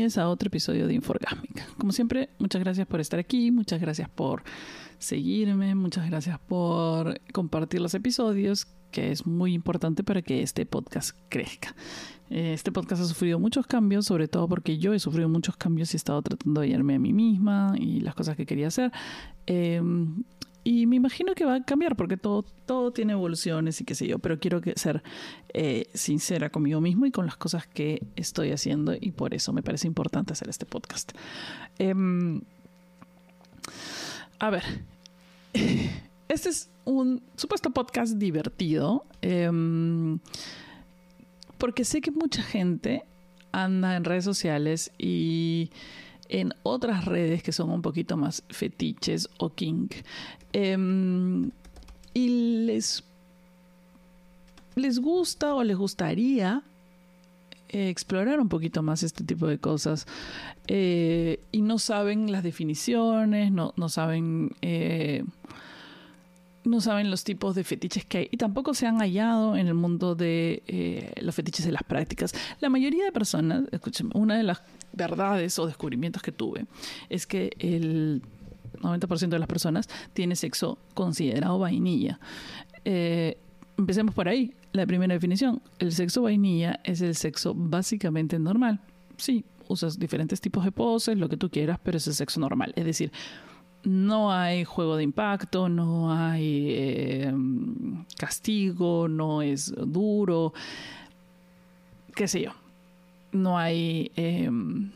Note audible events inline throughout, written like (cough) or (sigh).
a otro episodio de Inforgásmica. Como siempre, muchas gracias por estar aquí, muchas gracias por seguirme, muchas gracias por compartir los episodios, que es muy importante para que este podcast crezca. Eh, este podcast ha sufrido muchos cambios, sobre todo porque yo he sufrido muchos cambios y he estado tratando de hallarme a mí misma y las cosas que quería hacer. Em, y me imagino que va a cambiar porque todo, todo tiene evoluciones y qué sé yo, pero quiero ser eh, sincera conmigo mismo y con las cosas que estoy haciendo y por eso me parece importante hacer este podcast. Em, a ver, (laughs) este es un supuesto podcast divertido em, porque sé que mucha gente anda en redes sociales y en otras redes que son un poquito más fetiches o king. Em, y les, les gusta o les gustaría explorar un poquito más este tipo de cosas eh, y no saben las definiciones, no, no saben... Eh, no saben los tipos de fetiches que hay y tampoco se han hallado en el mundo de eh, los fetiches de las prácticas. La mayoría de personas, escúcheme, una de las verdades o descubrimientos que tuve es que el 90% de las personas tiene sexo considerado vainilla. Eh, empecemos por ahí. La primera definición, el sexo vainilla es el sexo básicamente normal. Sí, usas diferentes tipos de poses, lo que tú quieras, pero es el sexo normal. Es decir, no hay juego de impacto, no hay eh, castigo, no es duro, qué sé yo. No hay, em,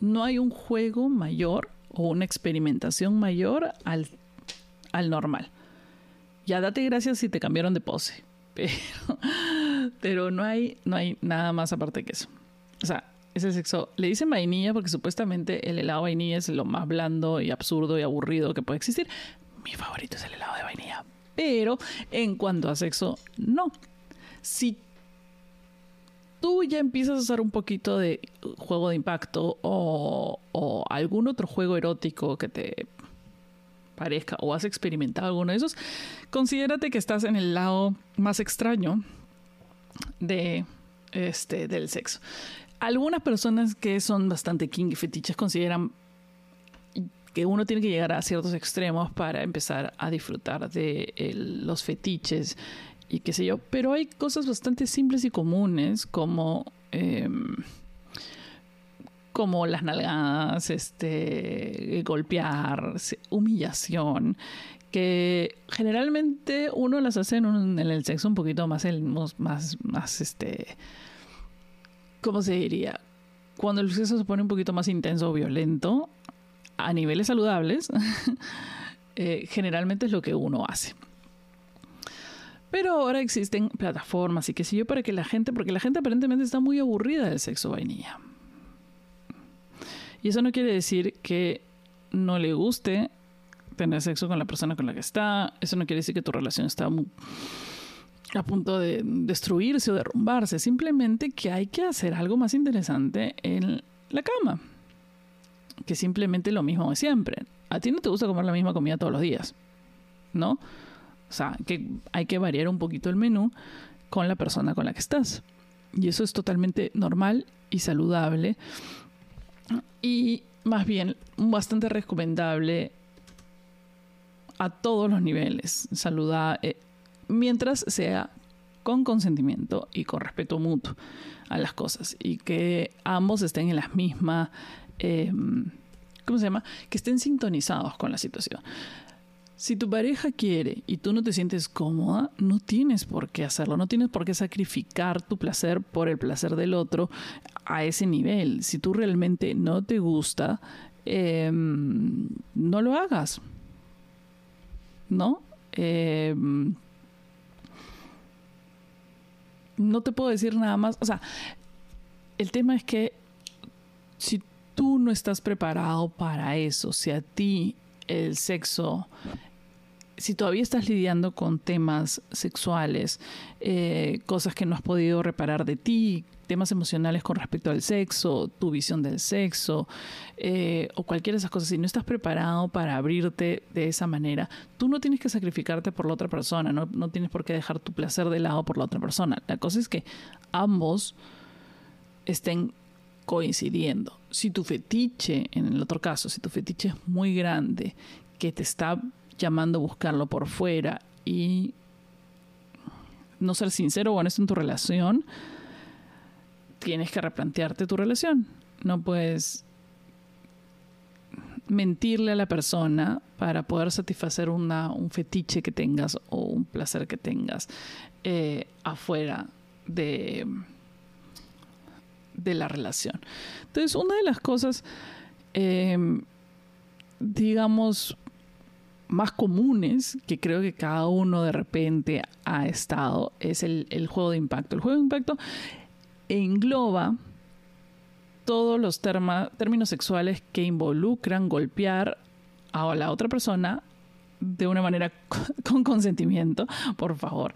no hay un juego mayor o una experimentación mayor al, al normal. Ya date gracias si te cambiaron de pose, (laughs) pero, pero no, hay, no hay nada más aparte que eso. O sea, ese sexo. Le dicen vainilla porque supuestamente el helado vainilla es lo más blando y absurdo y aburrido que puede existir. Mi favorito es el helado de vainilla. Pero en cuanto a sexo, no. Si tú ya empiezas a usar un poquito de juego de impacto o, o algún otro juego erótico que te parezca o has experimentado alguno de esos, considérate que estás en el lado más extraño de este del sexo. Algunas personas que son bastante king y fetiches consideran que uno tiene que llegar a ciertos extremos para empezar a disfrutar de los fetiches y qué sé yo, pero hay cosas bastante simples y comunes como em, como las nalgadas, este, golpear, humillación, que generalmente uno las hace en, el sexo un poquito más, el, más, más, este, ¿cómo se diría? Cuando el sexo se pone un poquito más intenso o violento, a niveles saludables, (laughs) eh, generalmente es lo que uno hace. Pero ahora existen plataformas y qué sé yo para que la gente, porque la gente aparentemente está muy aburrida del sexo vainilla. Y eso no quiere decir que no le guste tener sexo con la persona con la que está. Eso no quiere decir que tu relación está a punto de destruirse o derrumbarse. Simplemente que hay que hacer algo más interesante en la cama. Que simplemente lo mismo de siempre. A ti no te gusta comer la misma comida todos los días. ¿No? O sea, que hay que variar un poquito el menú con la persona con la que estás. Y eso es totalmente normal y saludable. Y más bien, bastante recomendable a todos los niveles. Saludable, mientras sea con consentimiento y con respeto mutuo a las cosas. Y que ambos estén en las mismas. Em, ¿Cómo se llama? Que estén sintonizados con la situación. Si tu pareja quiere y tú no te sientes cómoda, no tienes por qué hacerlo, no tienes por qué sacrificar tu placer por el placer del otro a ese nivel. Si tú realmente no te gusta, em, no lo hagas. ¿No? Em, no te puedo decir nada más. O sea, el tema es que si tú no estás preparado para eso, si a ti el sexo si todavía estás lidiando con temas sexuales, eh, cosas que no has podido reparar de ti, temas emocionales con respecto al sexo, tu visión del sexo, eh, o cualquiera de esas cosas, si no estás preparado para abrirte de esa manera, tú no tienes que sacrificarte por la otra persona, no, no tienes por qué dejar tu placer de lado por la otra persona. La cosa es que ambos estén coincidiendo. si tu fetiche, en el otro caso, si tu fetiche es muy grande, que te está llamando a buscarlo por fuera y no ser sincero o honesto en tu relación, tienes que replantearte tu relación. No puedes mentirle a la persona para poder satisfacer un fetiche que tengas o un placer que tengas eh, afuera de, de la relación. Entonces, una de las cosas, em, digamos, más comunes que creo que cada uno de repente ha estado es el, el juego de impacto. El juego de impacto engloba todos los términos sexuales que involucran golpear a la otra persona de una manera (laughs) con consentimiento, por favor,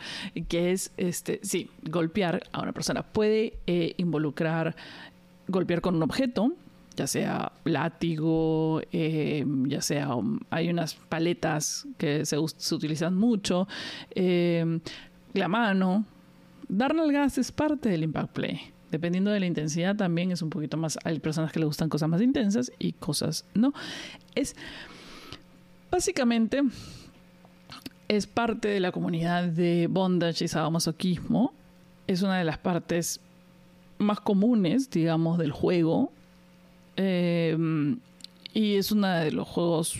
que es, este, sí, golpear a una persona. Puede eh, involucrar golpear con un objeto, ya sea látigo, eh, ya sea, um, hay unas paletas que se, utilizan mucho, eh, la mano. Dar gas es parte del impact play. Dependiendo de la intensidad también es un poquito más, hay personas que le gustan cosas más intensas y cosas no. Es básicamente es parte de la comunidad de bondage y sadomasoquismo. Es una de las partes más comunes, digamos, del juego. Eh, y es uno de los juegos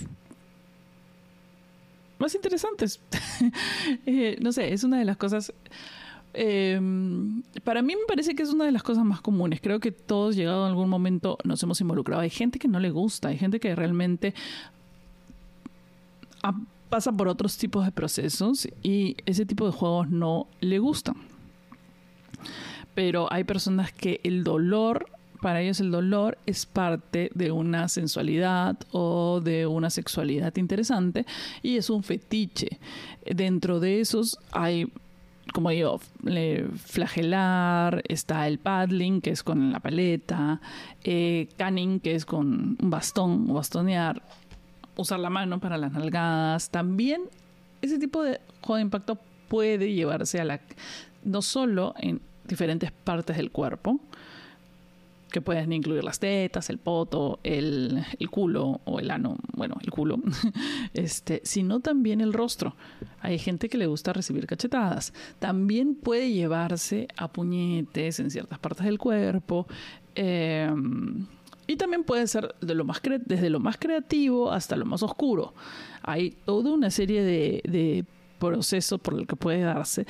más interesantes. (laughs) Eh, no sé, es una de las cosas Em, para mí me parece que es una de las cosas más comunes. Creo que todos, llegado a algún momento, nos hemos involucrado. Hay gente que no le gusta, hay gente que realmente pasa por otros tipos de procesos y ese tipo de juegos no le gustan. Pero hay personas que el dolor, para ellos el dolor es parte de una sensualidad o de una sexualidad interesante y es un fetiche. Dentro de esos hay como digo, flagelar, está el paddling, que es con la paleta, eh, canning, que es con un bastón o bastonear, usar la mano para las nalgadas. También ese tipo de juego de impacto puede llevarse a la... no solo en diferentes partes del cuerpo, que pueden incluir las tetas, el poto, el, culo o el ano, bueno, el culo, (laughs) este, sino también el rostro. Hay gente que le gusta recibir cachetadas. También puede llevarse a puñetes en ciertas partes del cuerpo. Em, y también puede ser de lo más desde lo más creativo hasta lo más oscuro. Hay toda una serie de, de procesos por el que puede darse.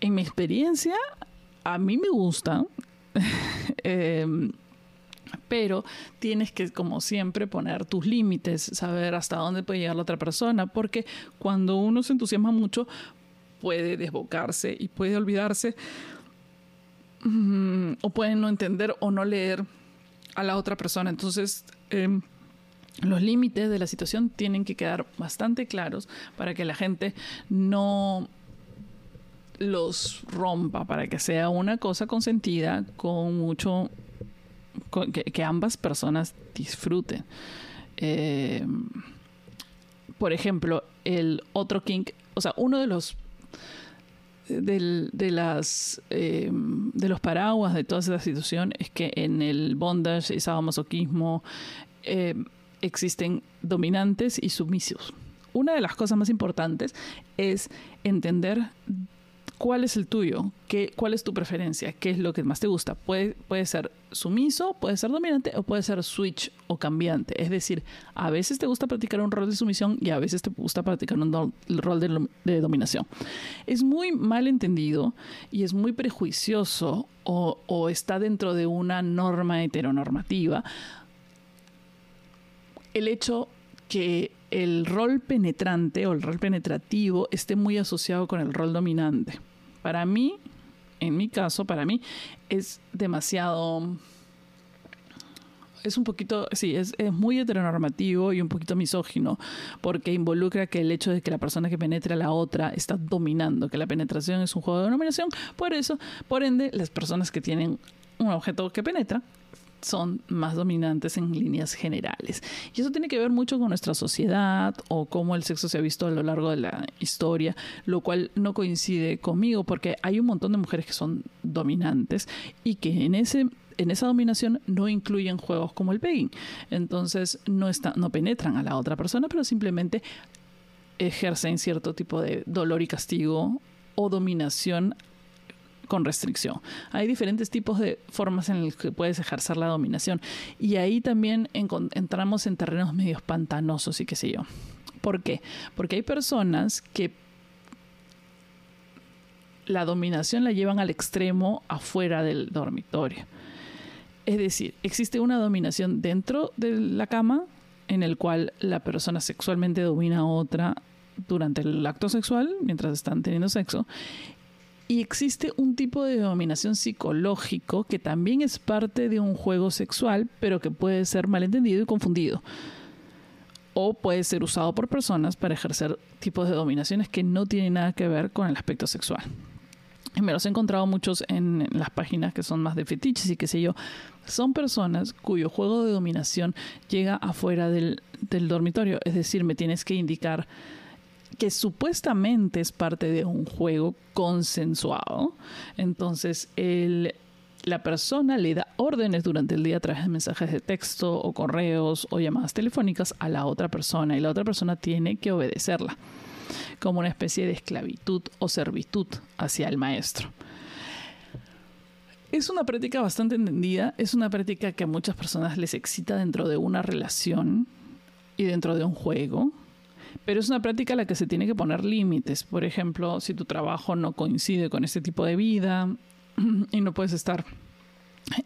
En mi experiencia, a mí me gusta (laughs) Em, pero tienes que, como siempre, poner tus límites, saber hasta dónde puede llegar la otra persona, porque cuando uno se entusiasma mucho, puede desbocarse y puede olvidarse, mm, o puede no entender o no leer a la otra persona. Entonces, em, los límites de la situación tienen que quedar bastante claros para que la gente no los rompa para que sea una cosa consentida con mucho que, ambas personas disfruten. Eh, por ejemplo, el otro kink, o sea, uno de los de las eh, de los paraguas de toda esa situación es que en el bondage y sadomasoquismo eh, existen dominantes y sumisos. Una de las cosas más importantes es entender ¿Cuál es el tuyo? ¿Qué, ¿Cuál es tu preferencia? ¿Qué es lo que más te gusta? Puede, puede ser sumiso, puede ser dominante o puede ser switch o cambiante. Es decir, a veces te gusta practicar un rol de sumisión y a veces te gusta practicar un rol de, dominación. Es muy mal entendido y es muy prejuicioso o está dentro de una norma heteronormativa el hecho que el rol penetrante o el rol penetrativo esté muy asociado con el rol dominante. Para mí, en mi caso, para mí, es demasiado... Es un poquito, sí, es, muy heteronormativo y un poquito misógino, porque involucra que el hecho de que la persona que penetra a la otra está dominando, que la penetración es un juego de dominación, por eso, por ende, las personas que tienen un objeto que penetra son más dominantes en líneas generales. Y eso tiene que ver mucho con nuestra sociedad o cómo el sexo se ha visto a lo largo de la historia, lo cual no coincide conmigo porque hay un montón de mujeres que son dominantes y que en ese en esa dominación no incluyen juegos como el pegging. Entonces no, está, no penetran a la otra persona, pero simplemente ejercen cierto tipo de dolor y castigo o dominación con restricción. Hay diferentes tipos de formas en las que puedes ejercer la dominación y ahí también entramos en terrenos medios pantanosos y qué sé yo. ¿Por qué? Porque hay personas que la dominación la llevan al extremo afuera del dormitorio. Es decir, existe una dominación dentro de la cama en el cual la persona sexualmente domina a otra durante el acto sexual, mientras están teniendo sexo. Y existe un tipo de dominación psicológico que también es parte de un juego sexual, pero que puede ser malentendido y confundido. O puede ser usado por personas para ejercer tipos de dominaciones que no tienen nada que ver con el aspecto sexual. me los he encontrado muchos en las páginas que son más de fetiches y qué sé yo. Son personas cuyo juego de dominación llega afuera del, del dormitorio. Es decir, me tienes que indicar que supuestamente es parte de un juego consensuado. Entonces, la persona le da órdenes durante el día a través de mensajes de texto o correos o llamadas telefónicas a la otra persona y la otra persona tiene que obedecerla como una especie de esclavitud o servitud hacia el maestro. Es una práctica bastante entendida, es una práctica que a muchas personas les excita dentro de una relación y dentro de un juego pero es una práctica a la que se tiene que poner límites. Por ejemplo, si tu trabajo no coincide con este tipo de vida (clears throat) y no puedes estar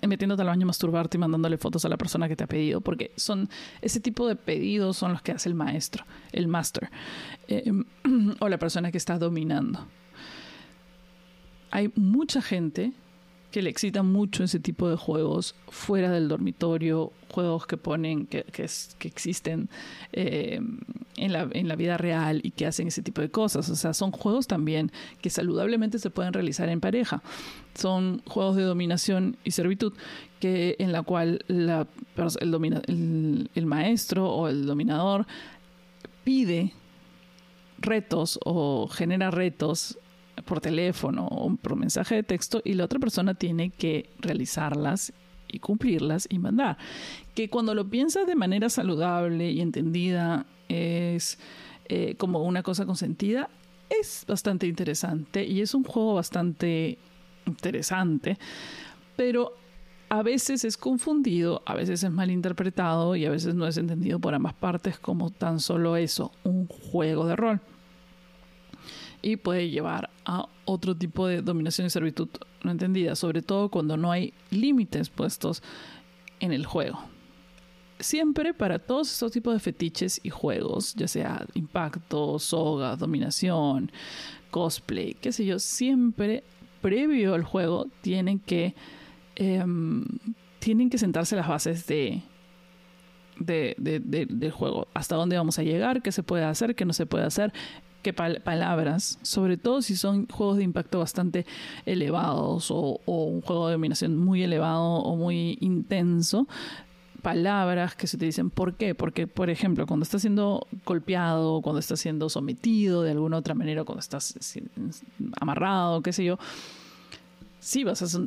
metiéndote al baño masturbarte y mandándole fotos a la persona que te ha pedido, porque son ese tipo de pedidos son los que hace el maestro, el master, eh, (clears throat) o la persona que está dominando. Hay mucha gente que le excita mucho ese tipo de juegos fuera del dormitorio, juegos que ponen, que, que, existen eh, en, la, en la vida real y que hacen ese tipo de cosas. O sea, son juegos también que saludablemente se pueden realizar en pareja. Son juegos de dominación y servitud que en la cual la, el, domina, el maestro o el dominador pide retos o genera retos por teléfono o por mensaje de texto y la otra persona tiene que realizarlas y cumplirlas y mandar. Que cuando lo piensas de manera saludable y entendida es eh, como una cosa consentida, es bastante interesante y es un juego bastante interesante, pero a veces es confundido, a veces es malinterpretado y a veces no es entendido por ambas partes como tan solo eso, un juego de rol y puede llevar a otro tipo de dominación y servitud no entendida, sobre todo cuando no hay límites puestos en el juego. Siempre para todos estos tipos de fetiches y juegos, ya sea impacto, soga, dominación, cosplay, qué sé yo, siempre previo al juego tienen que em, tienen que sentarse las bases de, de, del juego. Hasta dónde vamos a llegar, qué se puede hacer, qué no se puede hacer, que palabras, sobre todo si son juegos de impacto bastante elevados o, un juego de dominación muy elevado o muy intenso, palabras que se te dicen por qué. Porque, por ejemplo, cuando estás siendo golpeado, cuando estás siendo sometido de alguna otra manera, cuando estás amarrado, qué sé yo, sí vas a,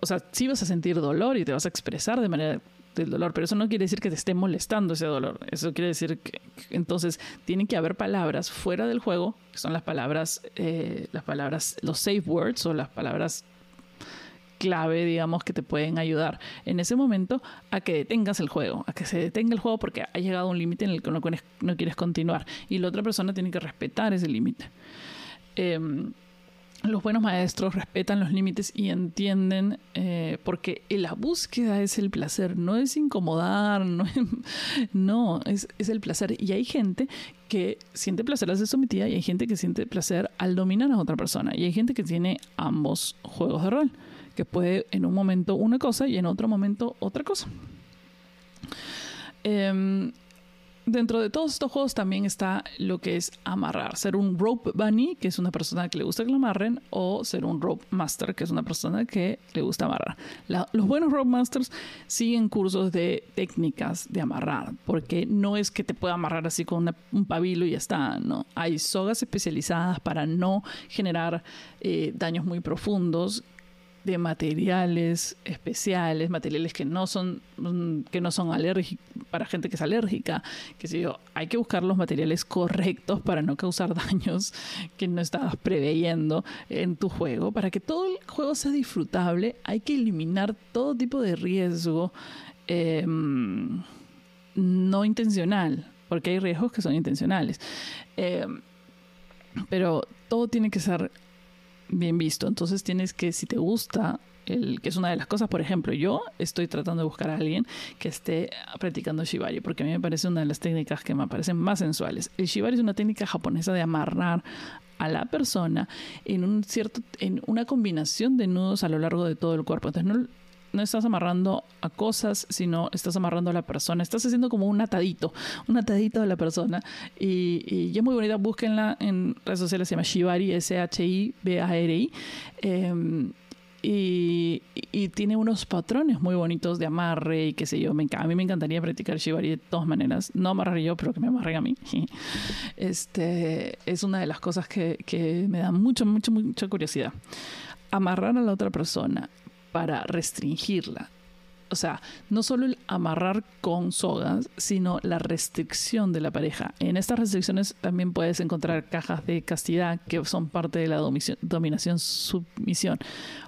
o sea, sí vas a sentir dolor y te vas a expresar de manera del dolor, pero eso no quiere decir que te esté molestando ese dolor. Eso quiere decir que, entonces tienen que haber palabras fuera del juego, que son las palabras, eh, las palabras, los safe words o las palabras clave, digamos, que te pueden ayudar en ese momento a que detengas el juego, a que se detenga el juego porque ha llegado un límite en el que no, no, quieres continuar y la otra persona tiene que respetar ese límite. Em, los buenos maestros respetan los límites y entienden, eh, porque la búsqueda es el placer, no es incomodar, (laughs) no, es, no es, es, el placer. Y hay gente que siente placer al ser sometida y hay gente que siente placer al dominar a otra persona. Y hay gente que tiene ambos juegos de rol, que puede en un momento una cosa y en otro momento otra cosa. Eh, dentro de todos estos juegos también está lo que es amarrar. Ser un rope bunny, que es una persona que le gusta que lo amarren, o ser un rope master, que es una persona que le gusta amarrar. los buenos rope masters siguen cursos de técnicas de amarrar, porque no es que te pueda amarrar así con un pabilo y ya está, ¿no? Hay sogas especializadas para no generar eh, daños muy profundos de materiales especiales, materiales que no son mm, que no son alérgicos para gente que es alérgica, que si yo, hay que buscar los materiales correctos para no causar (laughs) daños que no estabas preveyendo en tu juego, para que todo el juego sea disfrutable, hay que eliminar todo tipo de riesgo em, no intencional, porque hay riesgos que son intencionales. Em, pero todo tiene que ser bien visto. Entonces tienes que, si te gusta, el, que es una de las cosas, por ejemplo, yo estoy tratando de buscar a alguien que esté practicando shibari, porque a mí me parece una de las técnicas que me parecen más sensuales. El shibari es una técnica japonesa de amarrar a la persona en un cierto en una combinación de nudos a lo largo de todo el cuerpo. Entonces no no estás amarrando a cosas, sino estás amarrando a la persona. Estás haciendo como un atadito, un atadito de la persona. Y, y, es muy bonita, búsquenla en redes sociales, se llama Shibari, S-H-I-B-A-R-I. Em, y, tiene unos patrones muy bonitos de amarre y qué sé yo. Me, a mí me encantaría practicar Shibari de todas maneras. No amarrar yo, pero que me amarren a mí. (laughs) Este, es una de las cosas que, que me da mucho, mucho, mucha curiosidad. Amarrar a la otra persona para restringirla. O sea, no solo el amarrar con sogas, sino la restricción de la pareja. En estas restricciones también puedes encontrar cajas de castidad que son parte de la dominación-submisión.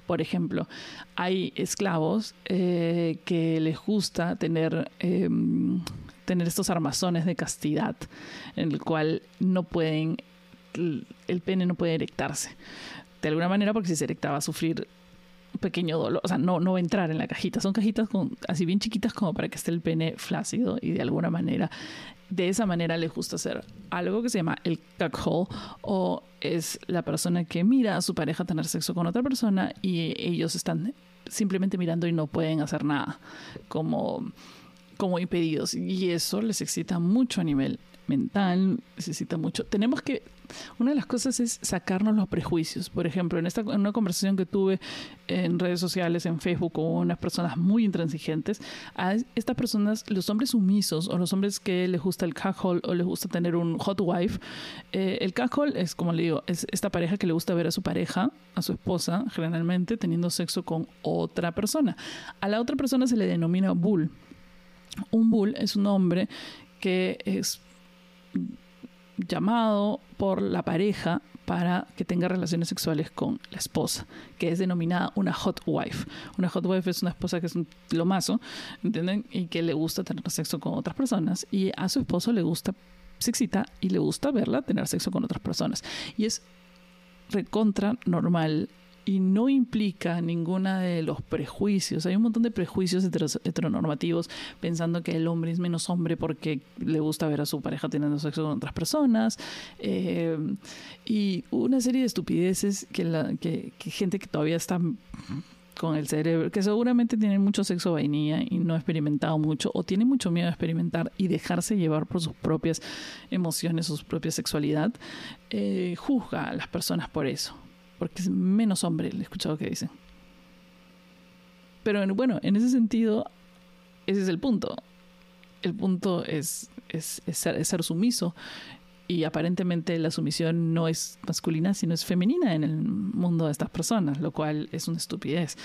Por ejemplo, hay esclavos eh, que les gusta tener, em, tener estos armazones de castidad, en el cual no pueden, el pene no puede erectarse. De alguna manera, porque si se erecta va a sufrir pequeño dolor, o sea, no, no va a entrar en la cajita. Son cajitas con, así bien chiquitas como para que esté el pene flácido y de alguna manera, de esa manera le gusta hacer algo que se llama el hole o es la persona que mira a su pareja tener sexo con otra persona y ellos están simplemente mirando y no pueden hacer nada como, como impedidos y eso les excita mucho a nivel mental, necesita mucho. Tenemos que una de las cosas es sacarnos los prejuicios. Por ejemplo, en, esta, en una conversación que tuve en redes sociales, en Facebook, con unas personas muy intransigentes, a estas personas, los hombres sumisos o los hombres que les gusta el cuckold o les gusta tener un hot wife, eh, el cuckold es, como le digo, es esta pareja que le gusta ver a su pareja, a su esposa, generalmente teniendo sexo con otra persona. A la otra persona se le denomina bull. Un bull es un hombre que es llamado por la pareja para que tenga relaciones sexuales con la esposa, que es denominada una hot wife. Una hot wife es una esposa que es un lomazo, ¿entienden? Y que le gusta tener sexo con otras personas y a su esposo le gusta, se excita y le gusta verla tener sexo con otras personas. Y es recontra normal y no implica ninguna de los prejuicios. Hay un montón de prejuicios heteronormativos pensando que el hombre es menos hombre porque le gusta ver a su pareja teniendo sexo con otras personas eh, y una serie de estupideces que, la, que, gente que todavía está con el cerebro, que seguramente tiene mucho sexo vainilla y no ha experimentado mucho, o tiene mucho miedo a experimentar y dejarse llevar por sus propias emociones, su propia sexualidad, eh, juzga a las personas por eso porque es menos hombre, he escuchado que dicen. Pero bueno, en ese sentido, ese es el punto. El punto es, es, ser, es ser sumiso y aparentemente la sumisión no es masculina, sino es femenina en el mundo de estas personas, lo cual es una estupidez.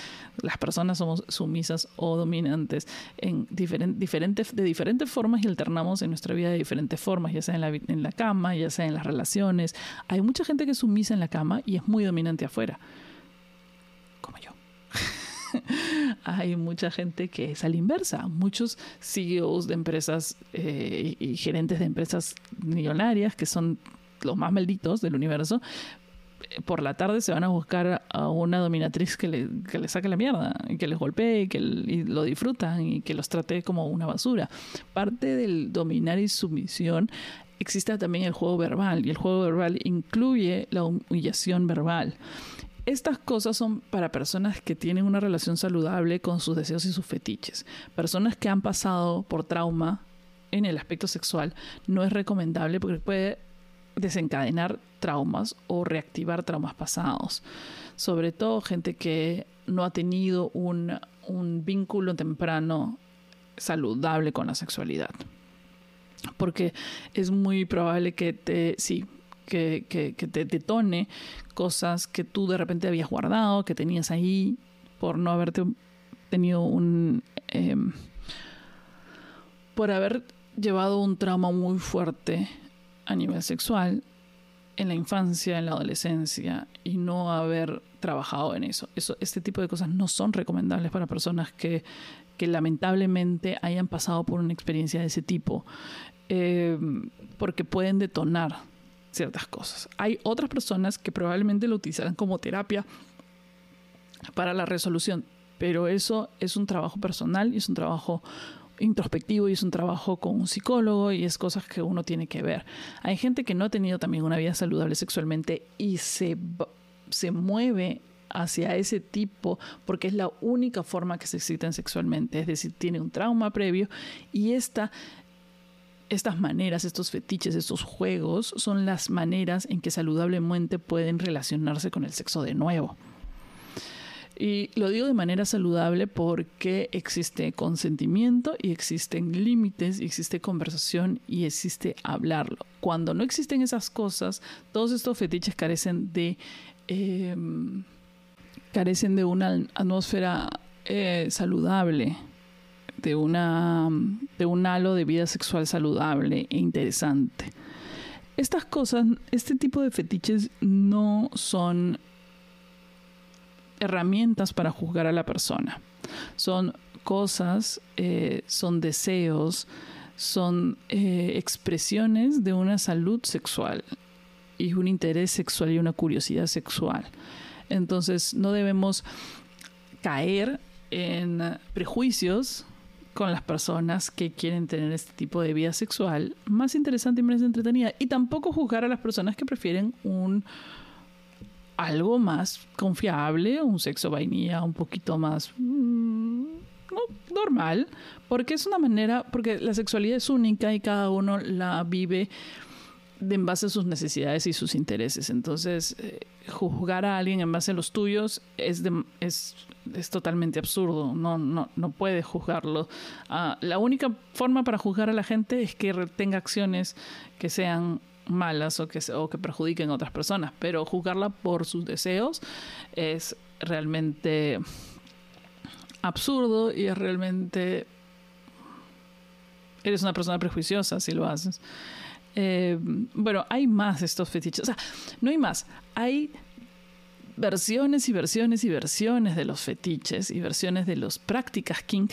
Las personas somos sumisas o dominantes en diferentes, de diferentes formas y alternamos en nuestra vida de diferentes formas, ya sea en la, en la cama, ya sea en las relaciones. Hay mucha gente que es sumisa en la cama y es muy dominante afuera, como yo. (laughs) hay mucha gente que es a la inversa. Muchos CEOs de empresas eh, y gerentes de empresas millonarias, que son los más malditos del universo, eh, por la tarde se van a buscar a una dominatriz que le, que le saque la mierda, y que les golpee, y que lo disfrutan y que los trate como una basura. Parte del dominar y sumisión existe también el juego verbal y el juego verbal incluye la humillación verbal. Estas cosas son para personas que tienen una relación saludable con sus deseos y sus fetiches. Personas que han pasado por trauma en el aspecto sexual no es recomendable porque puede desencadenar traumas o reactivar traumas pasados. Sobre todo gente que no ha tenido un, un vínculo temprano saludable con la sexualidad. Porque es muy probable que te, sí, que, que, te detone cosas que tú de repente habías guardado, que tenías ahí por no haberte tenido un... Em, por haber llevado un trauma muy fuerte a nivel sexual en la infancia, en la adolescencia y no haber trabajado en eso. eso este tipo de cosas no son recomendables para personas que, que lamentablemente hayan pasado por una experiencia de ese tipo, eh, porque pueden detonar ciertas cosas. Hay otras personas que probablemente lo utilizarán como terapia para la resolución, pero eso es un trabajo personal y es un trabajo introspectivo y es un trabajo con un psicólogo y es cosas que uno tiene que ver. Hay gente que no ha tenido también una vida saludable sexualmente y se, se mueve hacia ese tipo porque es la única forma que se excitan sexualmente, es decir, tiene un trauma previo y esta estas maneras, estos fetiches, estos juegos son las maneras en que saludablemente pueden relacionarse con el sexo de nuevo. Y lo digo de manera saludable porque existe consentimiento y existen límites, y existe conversación y existe hablarlo. Cuando no existen esas cosas, todos estos fetiches carecen de, em, carecen de una atmósfera eh, saludable, de, una, de un halo de vida sexual saludable e interesante. Estas cosas, este tipo de fetiches no son herramientas para juzgar a la persona. Son cosas, eh, son deseos, son eh, expresiones de una salud sexual y un interés sexual y una curiosidad sexual. Entonces no debemos caer en prejuicios con las personas que quieren tener este tipo de vida sexual más interesante y más entretenida. Y tampoco juzgar a las personas que prefieren un algo más confiable, un sexo vainilla un poquito más mm, normal, porque es una manera, porque la sexualidad es única y cada uno la vive en base a sus necesidades y sus intereses. Entonces, eh, juzgar a alguien en base a los tuyos es, es, es totalmente absurdo. No, no, no puedes juzgarlo. Ah, la única forma para juzgar a la gente es que tenga acciones que sean malas o que, o que perjudiquen a otras personas, pero juzgarla por sus deseos es realmente absurdo y es realmente... Eres una persona prejuiciosa si lo haces. Eh, bueno, hay más estos fetiches. O sea, no hay más. Hay versiones y versiones y versiones de los fetiches y versiones de las prácticas kink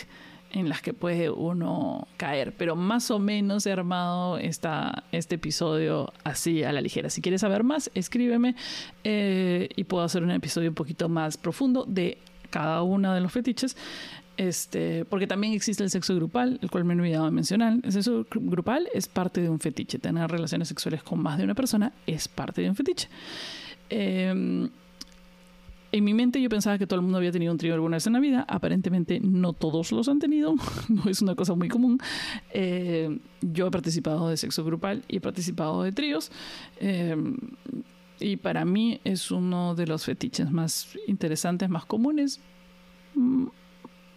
en las que puede uno caer, pero más o menos he armado este episodio así a la ligera. Si quieres saber más, escríbeme eh, y puedo hacer un episodio un poquito más profundo de cada uno de los fetiches. Este, porque también existe el sexo grupal, el cual me he olvidado de mencionar. El sexo grupal es parte de un fetiche. Tener relaciones sexuales con más de una persona es parte de un fetiche. Eh, en mi mente yo pensaba que todo el mundo había tenido un trío alguna vez en la vida. Aparentemente no todos los han tenido. (laughs) no es una cosa muy común. Eh, yo he participado de sexo grupal y he participado de tríos. Eh, y para mí es uno de los fetiches más interesantes, más comunes mm,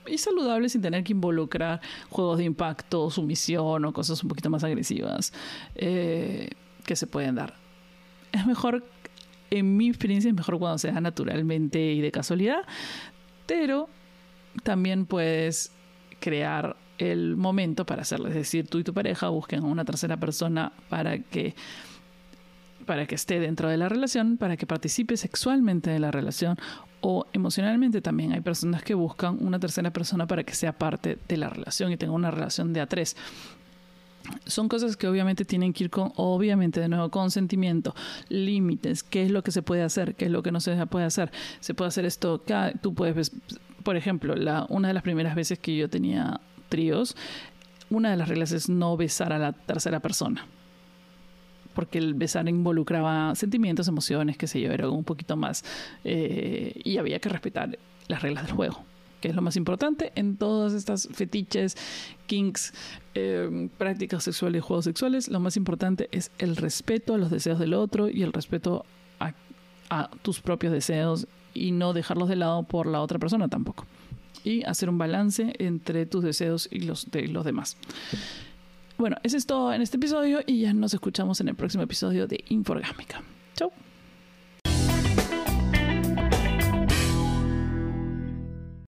y saludables sin tener que involucrar juegos de impacto, sumisión o cosas un poquito más agresivas eh, que se pueden dar. Es mejor en mi experiencia es mejor cuando se da naturalmente y de casualidad, pero también puedes crear el momento para hacerlo. Es decir, tú y tu pareja busquen a una tercera persona para que para que esté dentro de la relación, para que participe sexualmente de la relación o emocionalmente también. Hay personas que buscan una tercera persona para que sea parte de la relación y tenga una relación de a tres son cosas que obviamente tienen que ir con, obviamente de nuevo, consentimiento, límites, qué es lo que se puede hacer, qué es lo que no se puede hacer. Se puede hacer esto, tú puedes, por ejemplo, una de las primeras veces que yo tenía tríos, una de las reglas es no besar a la tercera persona. Porque el besar involucraba sentimientos, emociones, sé yo, era un poquito más. Eh, y había que respetar las reglas del juego que es lo más importante en todas estas fetiches, kinks, em, prácticas sexuales y juegos sexuales. Lo más importante es el respeto a los deseos del otro y el respeto a, tus propios deseos y no dejarlos de lado por la otra persona tampoco. Y hacer un balance entre tus deseos y los de los demás. Bueno, eso es todo en este episodio y ya nos escuchamos en el próximo episodio de Inforgámica. Chau.